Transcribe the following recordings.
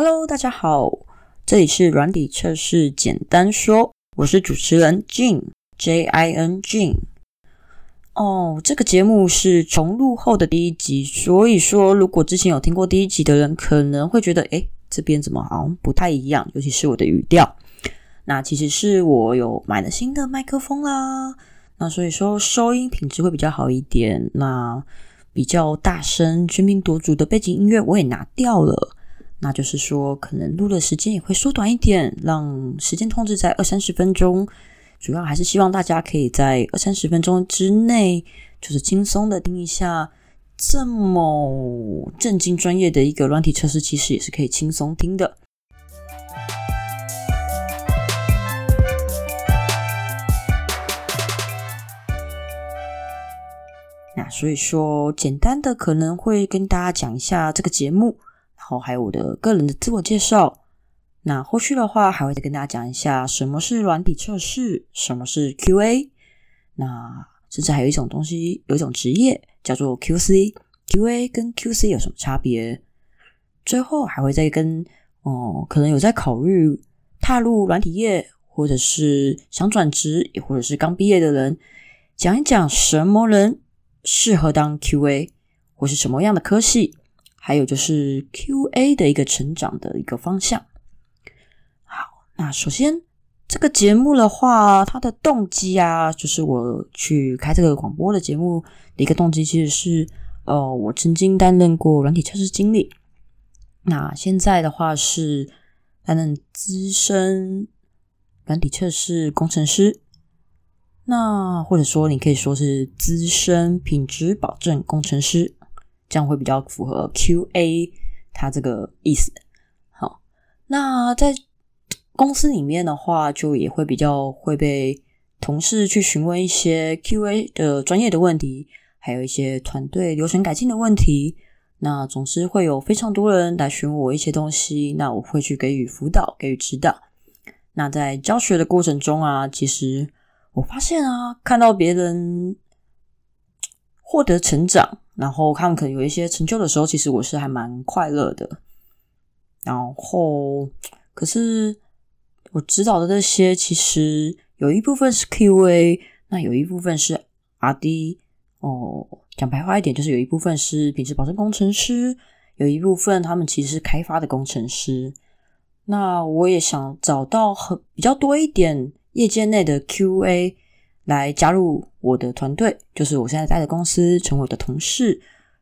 Hello，大家好，这里是软体测试简单说，我是主持人 Jin J I N Jin。哦，这个节目是重录后的第一集，所以说如果之前有听过第一集的人，可能会觉得，诶，这边怎么好像不太一样，尤其是我的语调。那其实是我有买了新的麦克风啦，那所以说收音品质会比较好一点。那比较大声、喧宾夺主的背景音乐我也拿掉了，那就是说可能录的时间也会缩短一点，让时间控制在二三十分钟。主要还是希望大家可以在二三十分钟之内，就是轻松的听一下这么正经专业的一个软体测试，其实也是可以轻松听的。那所以说，简单的可能会跟大家讲一下这个节目，然后还有我的个人的自我介绍。那后续的话，还会再跟大家讲一下什么是软体测试，什么是 QA。那甚至还有一种东西，有一种职业叫做 QC。QA 跟 QC 有什么差别？最后还会再跟哦，可能有在考虑踏入软体业，或者是想转职，也或者是刚毕业的人，讲一讲什么人适合当 QA，或是什么样的科系，还有就是 QA 的一个成长的一个方向。好那首先，这个节目的话，它的动机啊，就是我去开这个广播的节目的一个动机，其实是，呃，我曾经担任过软体测试经理，那现在的话是担任资深软体测试工程师，那或者说你可以说是资深品质保证工程师，这样会比较符合 QA 它这个意思。好，那在公司里面的话，就也会比较会被同事去询问一些 QA 的专业的问题，还有一些团队流程改进的问题。那总之会有非常多人来询问我一些东西，那我会去给予辅导，给予指导。那在教学的过程中啊，其实我发现啊，看到别人获得成长，然后他们可能有一些成就的时候，其实我是还蛮快乐的。然后，可是。我指导的这些，其实有一部分是 QA，那有一部分是 RD。哦，讲白话一点，就是有一部分是品质保证工程师，有一部分他们其实是开发的工程师。那我也想找到很比较多一点业界内的 QA 来加入我的团队，就是我现在在的公司成为我的同事。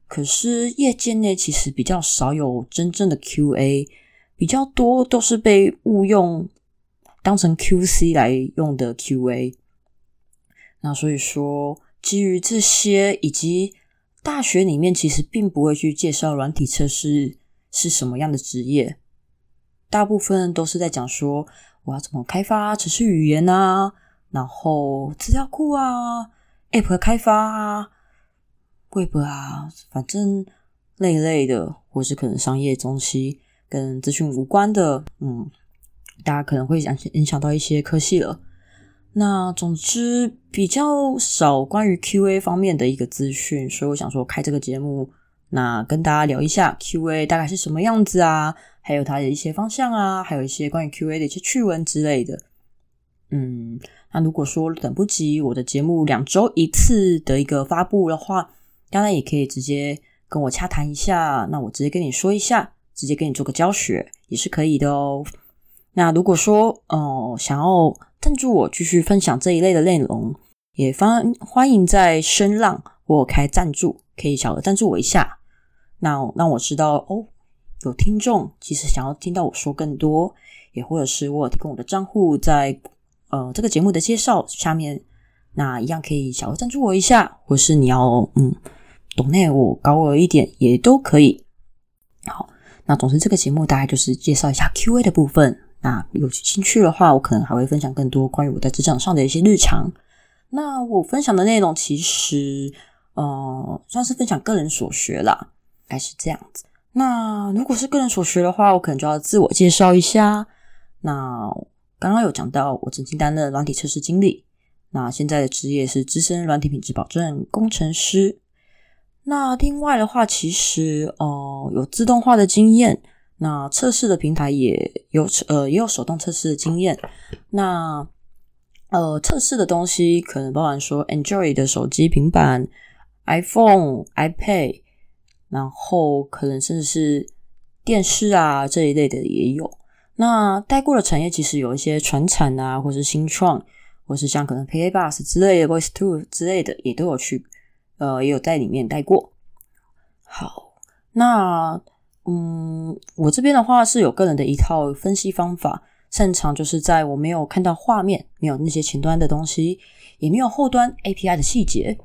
可是业界内其实比较少有真正的 QA，比较多都是被误用。当成 QC 来用的 QA，那所以说基于这些，以及大学里面其实并不会去介绍软体测试是什么样的职业，大部分都是在讲说我要怎么开发程式语言啊，然后资料库啊，App 开发啊，Web 啊，反正类类的，或是可能商业东西跟资讯无关的，嗯。大家可能会想影响到一些科系了。那总之比较少关于 QA 方面的一个资讯，所以我想说开这个节目，那跟大家聊一下 QA 大概是什么样子啊，还有它的一些方向啊，还有一些关于 QA 的一些趣闻之类的。嗯，那如果说等不及我的节目两周一次的一个发布的话，当然也可以直接跟我洽谈一下，那我直接跟你说一下，直接跟你做个教学也是可以的哦。那如果说哦想要赞助我继续分享这一类的内容，也欢欢迎在声浪或开赞助，可以小额赞助我一下。那让我知道哦，有听众其实想要听到我说更多，也或者是我提供我的账户在呃这个节目的介绍下面，那一样可以小额赞助我一下，或是你要嗯懂内我高额一点也都可以。好，那总之这个节目大概就是介绍一下 Q&A 的部分。那有兴趣的话，我可能还会分享更多关于我在职场上的一些日常。那我分享的内容其实，呃，算是分享个人所学啦，还是这样子。那如果是个人所学的话，我可能就要自我介绍一下。那刚刚有讲到，我曾经担任软体测试经理，那现在的职业是资深软体品质保证工程师。那另外的话，其实呃，有自动化的经验。那测试的平台也有呃也有手动测试的经验。那呃测试的东西可能包含说 Android 的手机、平板、iPhone、iPad，然后可能甚至是电视啊这一类的也有。那待过的产业其实有一些传产啊，或是新创，或是像可能 p a Bus 之类的，Voice Two 之类的也都有去，呃，也有在里面待过。好，那嗯，我这边的话是有个人的一套分析方法，擅长就是在我没有看到画面，没有那些前端的东西，也没有后端 API 的细节，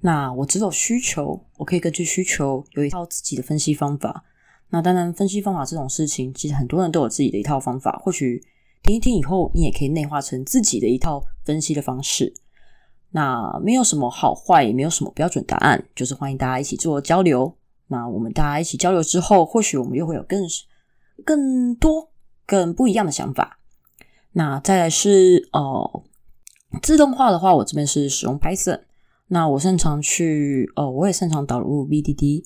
那我只有需求，我可以根据需求有一套自己的分析方法。那当然，分析方法这种事情，其实很多人都有自己的一套方法。或许听一听以后，你也可以内化成自己的一套分析的方式。那没有什么好坏，也没有什么标准答案，就是欢迎大家一起做交流。那我们大家一起交流之后，或许我们又会有更更多、更不一样的想法。那再来是哦，自动化的话，我这边是使用 Python。那我擅长去哦，我也擅长导入 VDD。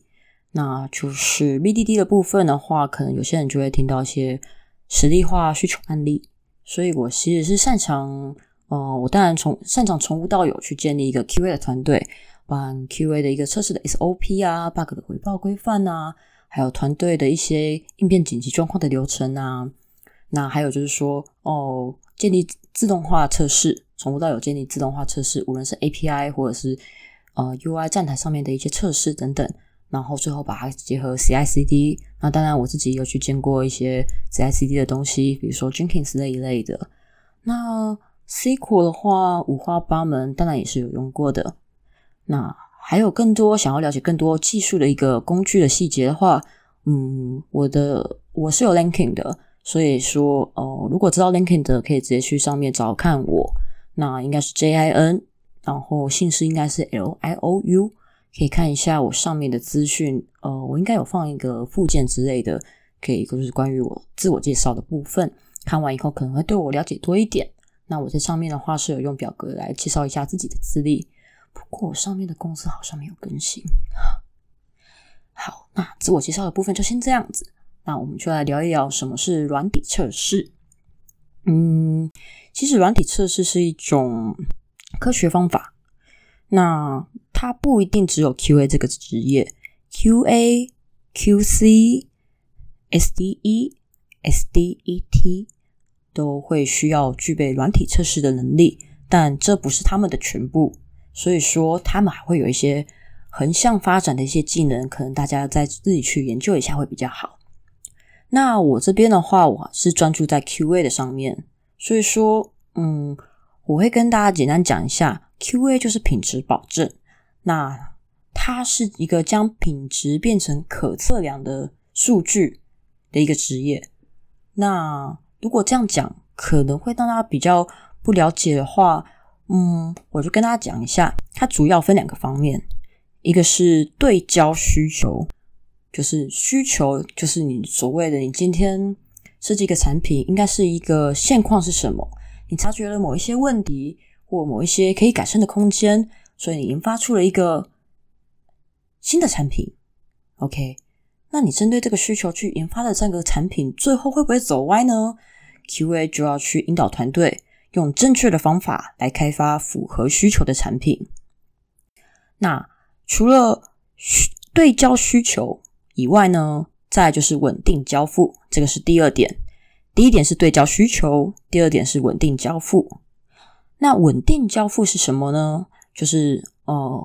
那就是 BDD 的部分的话，可能有些人就会听到一些实例化需求案例，所以我其实是擅长，呃，我当然从擅长从无到有去建立一个 QA 的团队，把 QA 的一个测试的 SOP 啊，bug 的回报规范啊，还有团队的一些应变紧急状况的流程啊，那还有就是说，哦，建立自动化测试，从无到有建立自动化测试，无论是 API 或者是呃 UI 站台上面的一些测试等等。然后最后把它结合 CI/CD，那当然我自己有去见过一些 CI/CD 的东西，比如说 Jenkins 那一类的。那 SQL 的话五花八门，当然也是有用过的。那还有更多想要了解更多技术的一个工具的细节的话，嗯，我的我是有 Linking 的，所以说哦，如果知道 Linking 的，可以直接去上面找看我。那应该是 JIN，然后姓氏应该是 LIOU。可以看一下我上面的资讯，呃，我应该有放一个附件之类的，可以就是关于我自我介绍的部分。看完以后可能会对我了解多一点。那我在上面的话是有用表格来介绍一下自己的资历，不过我上面的公司好像没有更新。好，那自我介绍的部分就先这样子。那我们就来聊一聊什么是软体测试。嗯，其实软体测试是一种科学方法。那它不一定只有 QA 这个职业，QA、QC、SDE、SDET 都会需要具备软体测试的能力，但这不是他们的全部。所以说，他们还会有一些横向发展的一些技能，可能大家再自己去研究一下会比较好。那我这边的话，我是专注在 QA 的上面，所以说，嗯，我会跟大家简单讲一下。QA 就是品质保证，那它是一个将品质变成可测量的数据的一个职业。那如果这样讲，可能会让大家比较不了解的话，嗯，我就跟大家讲一下，它主要分两个方面，一个是对焦需求，就是需求就是你所谓的你今天设计一个产品，应该是一个现况是什么，你察觉了某一些问题。或某一些可以改善的空间，所以你研发出了一个新的产品。OK，那你针对这个需求去研发的这个产品，最后会不会走歪呢？QA 就要去引导团队用正确的方法来开发符合需求的产品。那除了需对焦需求以外呢，再就是稳定交付，这个是第二点。第一点是对焦需求，第二点是稳定交付。那稳定交付是什么呢？就是哦，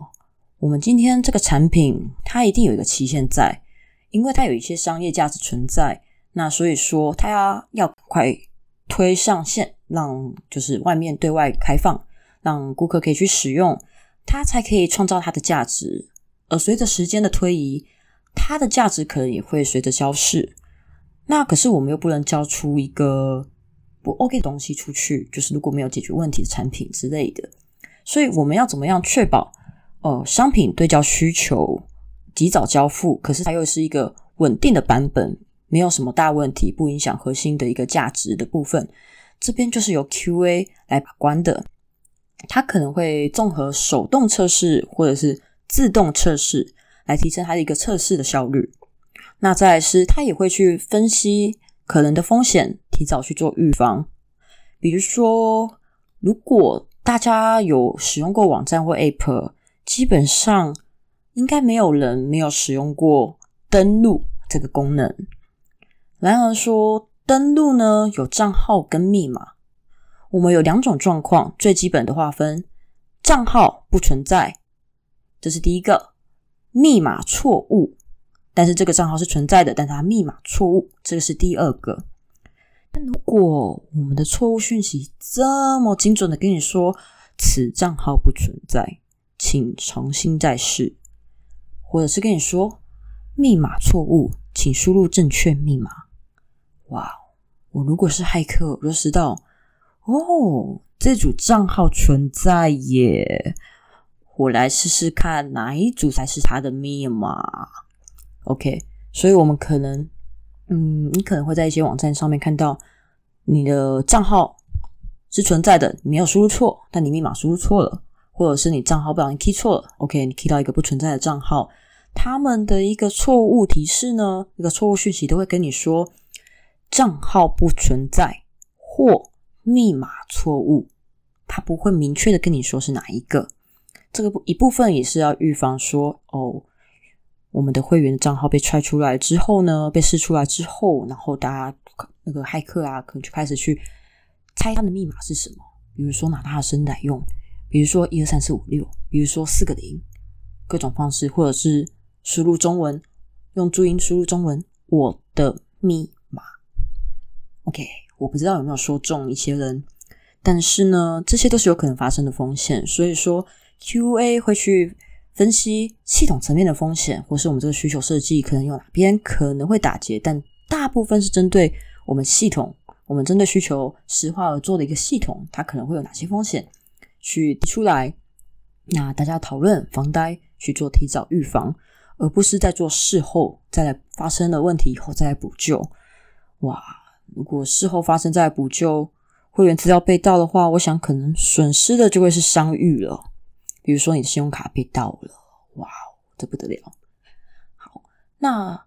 我们今天这个产品它一定有一个期限在，因为它有一些商业价值存在。那所以说，它要要快推上线，让就是外面对外开放，让顾客可以去使用，它才可以创造它的价值。而随着时间的推移，它的价值可能也会随着消逝。那可是我们又不能交出一个。不 OK 的东西出去，就是如果没有解决问题的产品之类的，所以我们要怎么样确保呃商品对焦需求及早交付，可是它又是一个稳定的版本，没有什么大问题，不影响核心的一个价值的部分，这边就是由 QA 来把关的，它可能会综合手动测试或者是自动测试来提升它的一个测试的效率。那再来是，他也会去分析可能的风险，提早去做预防。比如说，如果大家有使用过网站或 App，基本上应该没有人没有使用过登录这个功能。然而说，登录呢有账号跟密码，我们有两种状况，最基本的划分，账号不存在，这是第一个，密码错误。但是这个账号是存在的，但它密码错误，这个是第二个。但如果我们的错误讯息这么精准的跟你说此账号不存在，请重新再试，或者是跟你说密码错误，请输入正确密码。哇，我如果是骇客，我就知道哦，这组账号存在耶，我来试试看哪一组才是他的密码。OK，所以我们可能，嗯，你可能会在一些网站上面看到你的账号是存在的，你没有输入错，但你密码输入错了，或者是你账号不小心 key 错了。OK，你 key 到一个不存在的账号，他们的一个错误提示呢，一个错误讯息都会跟你说账号不存在或密码错误，他不会明确的跟你说是哪一个。这个一部分也是要预防说哦。我们的会员账号被踹出来之后呢，被试出来之后，然后大家那个骇客啊，可能就开始去猜他的密码是什么。比如说拿他的生来用，比如说一二三四五六，比如说四个零，各种方式，或者是输入中文，用注音输入中文，我的密码。OK，我不知道有没有说中一些人，但是呢，这些都是有可能发生的风险，所以说 QA 会去。分析系统层面的风险，或是我们这个需求设计可能有哪边可能会打结，但大部分是针对我们系统，我们针对需求实化而做的一个系统，它可能会有哪些风险去提出来，那大家讨论防呆去做提早预防，而不是在做事后再来发生了问题以后再来补救。哇，如果事后发生再来补救，会员资料被盗的话，我想可能损失的就会是商誉了。比如说你的信用卡被盗了，哇，这不得了！好，那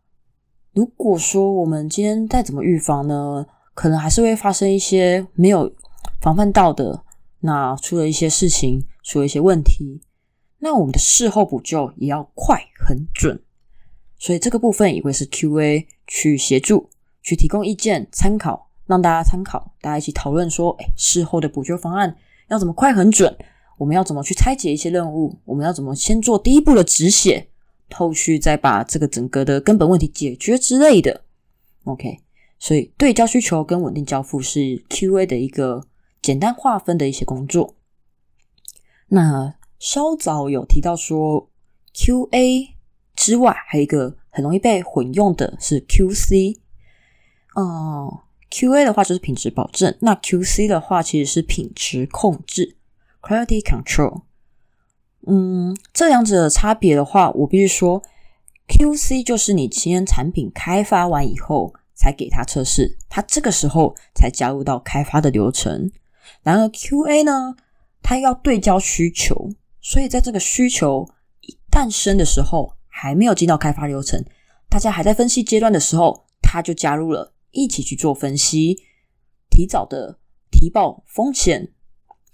如果说我们今天再怎么预防呢？可能还是会发生一些没有防范到的，那出了一些事情，出了一些问题，那我们的事后补救也要快很准。所以这个部分也会是 Q&A 去协助，去提供意见参考，让大家参考，大家一起讨论说，哎，事后的补救方案要怎么快很准？我们要怎么去拆解一些任务？我们要怎么先做第一步的止血，后续再把这个整个的根本问题解决之类的？OK，所以对焦需求跟稳定交付是 QA 的一个简单划分的一些工作。那稍早有提到说，QA 之外还有一个很容易被混用的是 QC。哦，QA 的话就是品质保证，那 QC 的话其实是品质控制。Quality control，嗯，这两者的差别的话，我必须说，QC 就是你今天产品开发完以后才给它测试，它这个时候才加入到开发的流程。然而 QA 呢，它要对焦需求，所以在这个需求诞生的时候，还没有进到开发流程，大家还在分析阶段的时候，它就加入了，一起去做分析，提早的提报风险。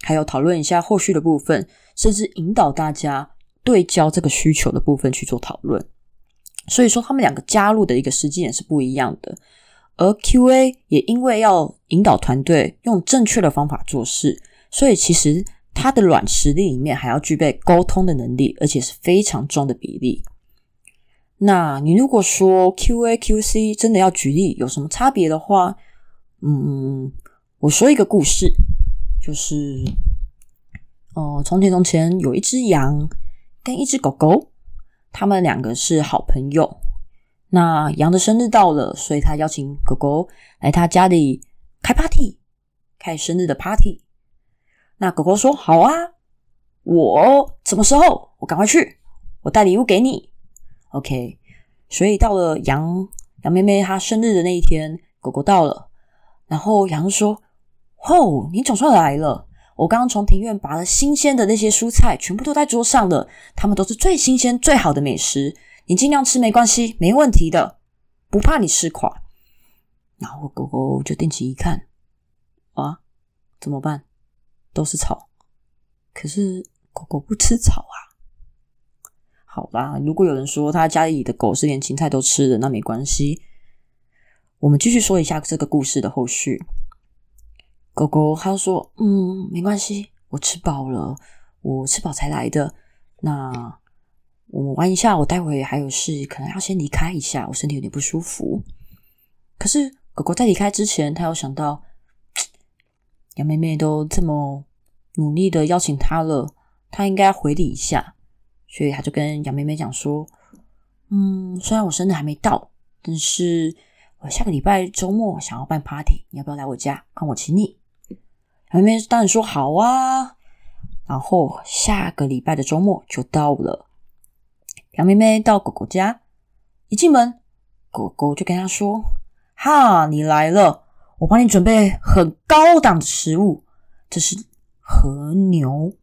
还有讨论一下后续的部分，甚至引导大家对焦这个需求的部分去做讨论。所以说，他们两个加入的一个时间点是不一样的。而 QA 也因为要引导团队用正确的方法做事，所以其实他的软实力里面还要具备沟通的能力，而且是非常重的比例。那你如果说 QA、QC 真的要举例有什么差别的话，嗯，我说一个故事。就是，哦，从前从前有一只羊跟一只狗狗，他们两个是好朋友。那羊的生日到了，所以他邀请狗狗来他家里开 party，开生日的 party。那狗狗说：“好啊，我什么时候？我赶快去，我带礼物给你。” OK，所以到了羊羊妹妹她生日的那一天，狗狗到了，然后羊说。哦，你总算来了！我刚刚从庭院拔了新鲜的那些蔬菜，全部都在桌上了。它们都是最新鲜、最好的美食，你尽量吃没关系，没问题的。不怕你吃垮。然后狗狗就定睛一看，啊，怎么办？都是草，可是狗狗不吃草啊。好吧，如果有人说他家里的狗是连青菜都吃的，那没关系。我们继续说一下这个故事的后续。狗狗他说：“嗯，没关系，我吃饱了，我吃饱才来的。那我玩一下，我待会还有事，可能要先离开一下，我身体有点不舒服。可是狗狗在离开之前，他有想到 杨妹妹都这么努力的邀请他了，他应该回礼一下。”所以他就跟杨妹妹讲说：“嗯，虽然我生日还没到，但是我下个礼拜周末想要办 party，你要不要来我家，看我请你？”妹妹当然说好啊。然后下个礼拜的周末就到了，杨妹妹到狗狗家，一进门，狗狗就跟他说：“哈，你来了，我帮你准备很高档的食物，这是和牛。”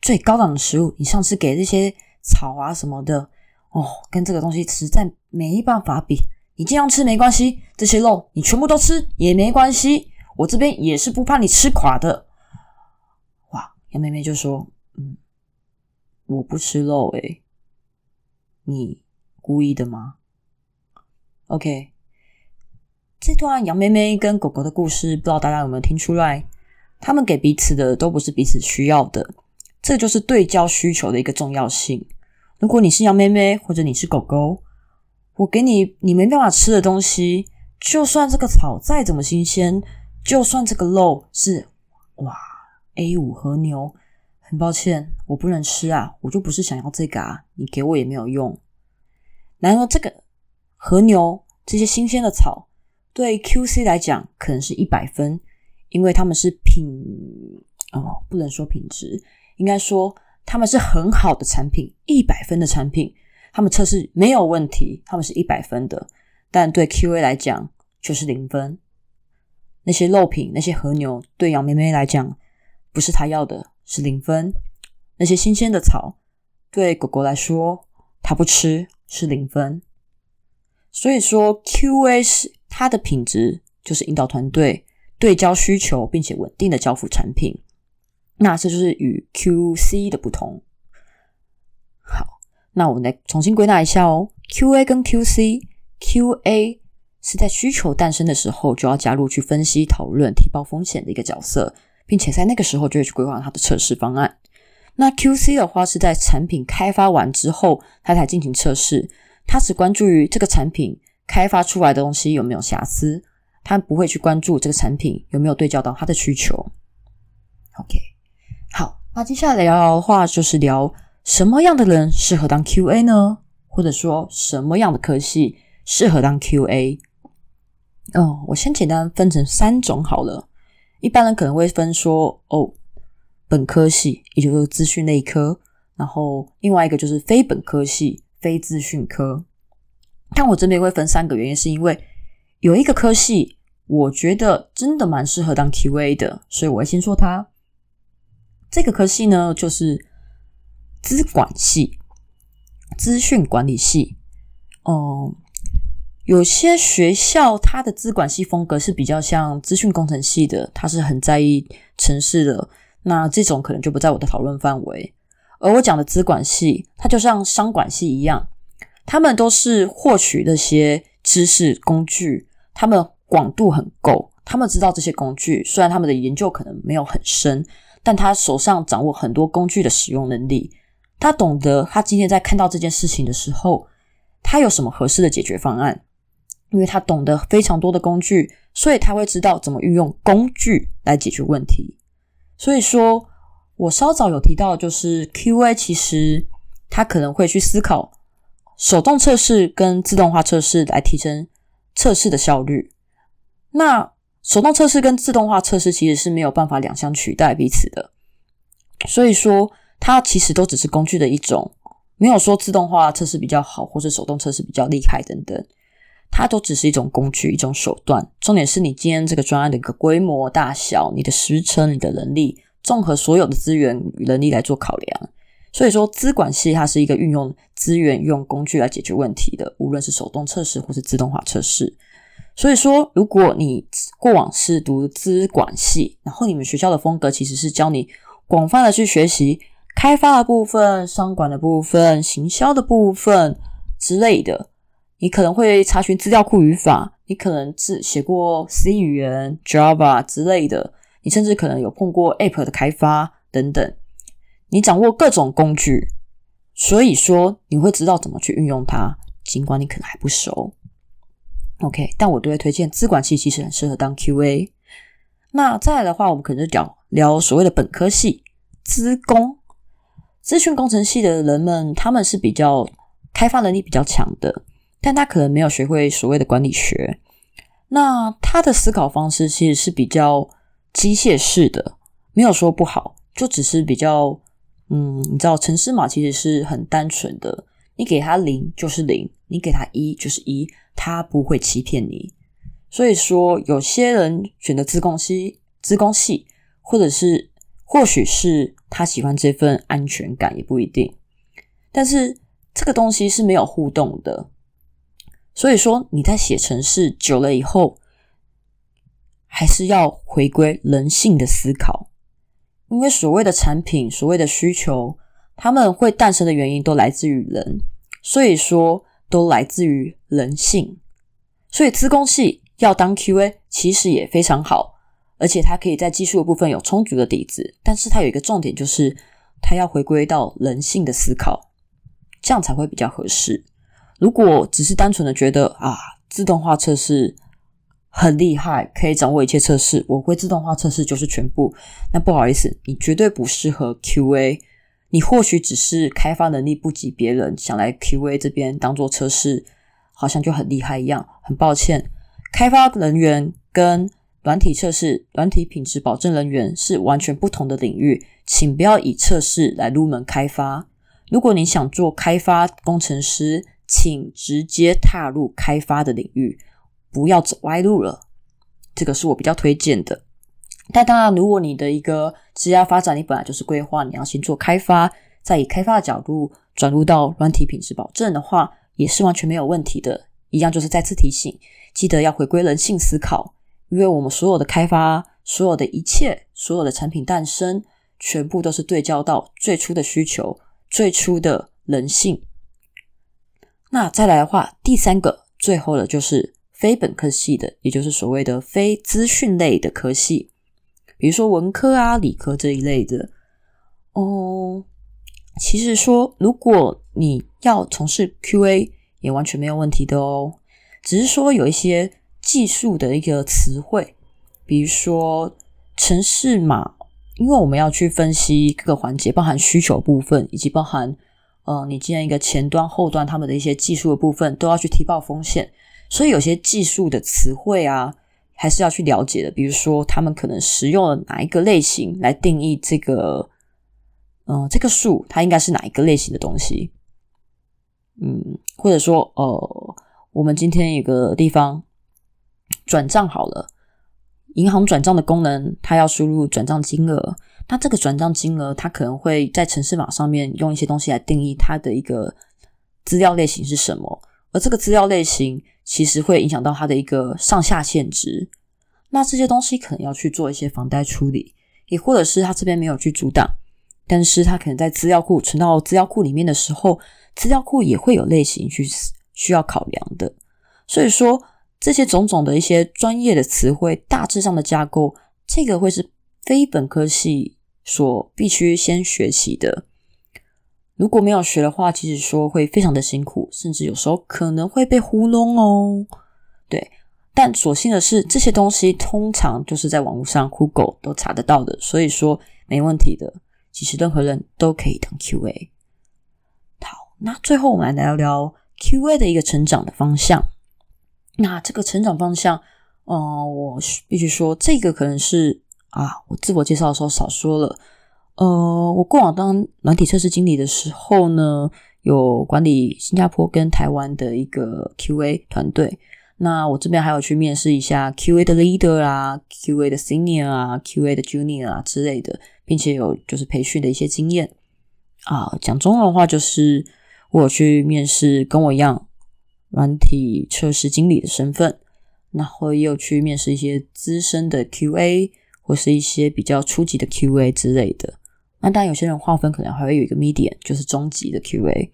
最高档的食物，你上次给这些草啊什么的，哦，跟这个东西实在没办法比。你这样吃没关系，这些肉你全部都吃也没关系，我这边也是不怕你吃垮的。哇，杨妹妹就说：“嗯，我不吃肉，诶，你故意的吗？”OK，这段杨妹妹跟狗狗的故事，不知道大家有没有听出来？他们给彼此的都不是彼此需要的。这就是对焦需求的一个重要性。如果你是羊妹妹，或者你是狗狗，我给你你没办法吃的东西，就算这个草再怎么新鲜，就算这个肉是哇 A 五和牛，很抱歉，我不能吃啊，我就不是想要这个啊，你给我也没有用。然而，这个和牛这些新鲜的草，对 QC 来讲可能是一百分，因为他们是品哦，不能说品质。应该说，他们是很好的产品，一百分的产品，他们测试没有问题，他们是一百分的。但对 QA 来讲，就是零分。那些肉品，那些和牛，对杨妹妹来讲，不是她要的，是零分。那些新鲜的草，对狗狗来说，它不吃，是零分。所以说，QA 是它的品质，就是引导团队对焦需求，并且稳定的交付产品。那这就是与 QC 的不同。好，那我们来重新归纳一下哦。QA 跟 QC，QA 是在需求诞生的时候就要加入去分析、讨论、提报风险的一个角色，并且在那个时候就会去规划它的测试方案。那 QC 的话是在产品开发完之后，它才进行测试，它只关注于这个产品开发出来的东西有没有瑕疵，它不会去关注这个产品有没有对焦到它的需求。OK。好，那接下来聊聊的话，就是聊什么样的人适合当 QA 呢？或者说什么样的科系适合当 QA？哦，我先简单分成三种好了。一般人可能会分说，哦，本科系，也就是资讯类科，然后另外一个就是非本科系，非资讯科。但我这边会分三个原因，是因为有一个科系，我觉得真的蛮适合当 QA 的，所以我会先说它。这个科系呢，就是资管系、资讯管理系。哦，有些学校它的资管系风格是比较像资讯工程系的，它是很在意城市的。那这种可能就不在我的讨论范围。而我讲的资管系，它就像商管系一样，他们都是获取那些知识工具，他们广度很够，他们知道这些工具，虽然他们的研究可能没有很深。但他手上掌握很多工具的使用能力，他懂得他今天在看到这件事情的时候，他有什么合适的解决方案，因为他懂得非常多的工具，所以他会知道怎么运用工具来解决问题。所以说，我稍早有提到，就是 QA 其实他可能会去思考手动测试跟自动化测试来提升测试的效率。那手动测试跟自动化测试其实是没有办法两相取代彼此的，所以说它其实都只是工具的一种，没有说自动化测试比较好或者手动测试比较厉害等等，它都只是一种工具、一种手段。重点是你今天这个专案的一个规模大小、你的时程、你的能力，综合所有的资源与能力来做考量。所以说，资管系它是一个运用资源、用工具来解决问题的，无论是手动测试或是自动化测试。所以说，如果你过往是读资管系，然后你们学校的风格其实是教你广泛的去学习开发的部分、商管的部分、行销的部分之类的，你可能会查询资料库语法，你可能是写过 C 语言、Java 之类的，你甚至可能有碰过 App 的开发等等，你掌握各种工具，所以说你会知道怎么去运用它，尽管你可能还不熟。OK，但我都会推荐资管系，其实很适合当 QA。那再来的话，我们可能就聊聊所谓的本科系资工、资讯工程系的人们，他们是比较开发能力比较强的，但他可能没有学会所谓的管理学。那他的思考方式其实是比较机械式的，没有说不好，就只是比较，嗯，你知道，城市码其实是很单纯的，你给他零就是零，你给他一就是一。他不会欺骗你，所以说有些人选择资工系，资工系，或者是或许是他喜欢这份安全感，也不一定。但是这个东西是没有互动的，所以说你在写程式久了以后，还是要回归人性的思考，因为所谓的产品，所谓的需求，他们会诞生的原因都来自于人，所以说。都来自于人性，所以资工系要当 QA 其实也非常好，而且它可以在技术的部分有充足的底子。但是它有一个重点，就是它要回归到人性的思考，这样才会比较合适。如果只是单纯的觉得啊，自动化测试很厉害，可以掌握一切测试，我会自动化测试就是全部，那不好意思，你绝对不适合 QA。你或许只是开发能力不及别人，想来 QA 这边当做测试，好像就很厉害一样。很抱歉，开发人员跟软体测试、软体品质保证人员是完全不同的领域，请不要以测试来入门开发。如果你想做开发工程师，请直接踏入开发的领域，不要走歪路了。这个是我比较推荐的。但当然，如果你的一个职业发展，你本来就是规划，你要先做开发，再以开发的角度转入到软体品质保证的话，也是完全没有问题的。一样就是再次提醒，记得要回归人性思考，因为我们所有的开发，所有的一切，所有的产品诞生，全部都是对焦到最初的需求，最初的人性。那再来的话，第三个，最后的就是非本科系的，也就是所谓的非资讯类的科系。比如说文科啊、理科这一类的哦，其实说如果你要从事 QA 也完全没有问题的哦，只是说有一些技术的一个词汇，比如说城市码，因为我们要去分析各个环节，包含需求部分，以及包含呃你今天一个前端、后端他们的一些技术的部分，都要去提报风险，所以有些技术的词汇啊。还是要去了解的，比如说他们可能使用了哪一个类型来定义这个，嗯，这个数它应该是哪一个类型的东西，嗯，或者说，呃，我们今天有个地方转账好了，银行转账的功能，它要输入转账金额，那这个转账金额，它可能会在城市码上面用一些东西来定义它的一个资料类型是什么，而这个资料类型。其实会影响到它的一个上下限值，那这些东西可能要去做一些防呆处理，也或者是他这边没有去阻挡，但是他可能在资料库存到资料库里面的时候，资料库也会有类型去需要考量的。所以说这些种种的一些专业的词汇，大致上的架构，这个会是非本科系所必须先学习的。如果没有学的话，其实说会非常的辛苦，甚至有时候可能会被糊弄哦。对，但所幸的是，这些东西通常就是在网络上 Google 都查得到的，所以说没问题的。其实任何人都可以当 QA。好，那最后我们来聊聊 QA 的一个成长的方向。那这个成长方向，嗯，我必须说，这个可能是啊，我自我介绍的时候少说了。呃，我过往当软体测试经理的时候呢，有管理新加坡跟台湾的一个 QA 团队。那我这边还有去面试一下 QA 的 leader 啊，QA 的 senior 啊，QA 的 junior 啊之类的，并且有就是培训的一些经验。啊，讲中文的话就是我有去面试，跟我一样软体测试经理的身份，然后也有去面试一些资深的 QA 或是一些比较初级的 QA 之类的。那当然，有些人划分可能还会有一个 medium，就是中级的 QA。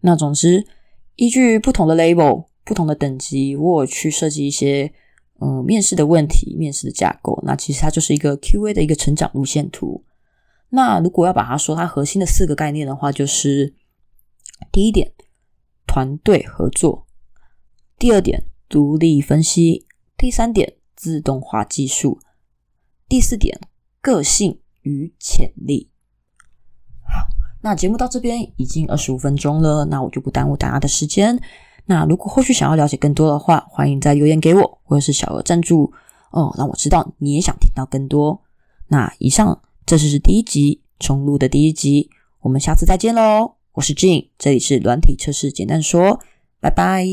那总之，依据不同的 label、不同的等级，我有去设计一些呃面试的问题、面试的架构。那其实它就是一个 QA 的一个成长路线图。那如果要把它说它核心的四个概念的话，就是第一点，团队合作；第二点，独立分析；第三点，自动化技术；第四点，个性与潜力。好，那节目到这边已经二十五分钟了，那我就不耽误大家的时间。那如果后续想要了解更多的话，欢迎再留言给我，或者是小额赞助哦，让我知道你也想听到更多。那以上。这就是第一集重录的第一集，我们下次再见喽！我是 Jane，这里是软体测试简单说，拜拜。